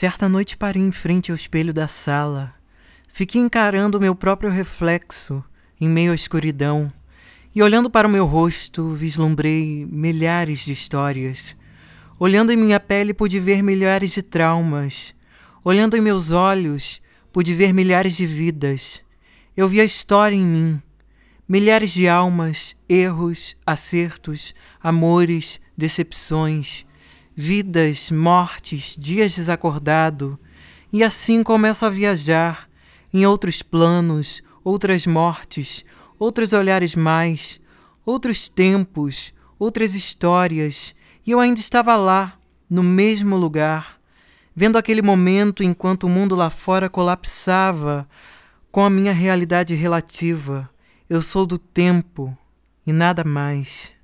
Certa noite parei em frente ao espelho da sala. Fiquei encarando meu próprio reflexo em meio à escuridão. E olhando para o meu rosto, vislumbrei milhares de histórias. Olhando em minha pele, pude ver milhares de traumas. Olhando em meus olhos, pude ver milhares de vidas. Eu vi a história em mim. Milhares de almas, erros, acertos, amores, decepções, vidas, mortes, dias desacordado. E assim começo a viajar em outros planos, outras mortes, outros olhares mais, outros tempos, outras histórias, e eu ainda estava lá, no mesmo lugar, vendo aquele momento enquanto o mundo lá fora colapsava com a minha realidade relativa. Eu sou do tempo e nada mais.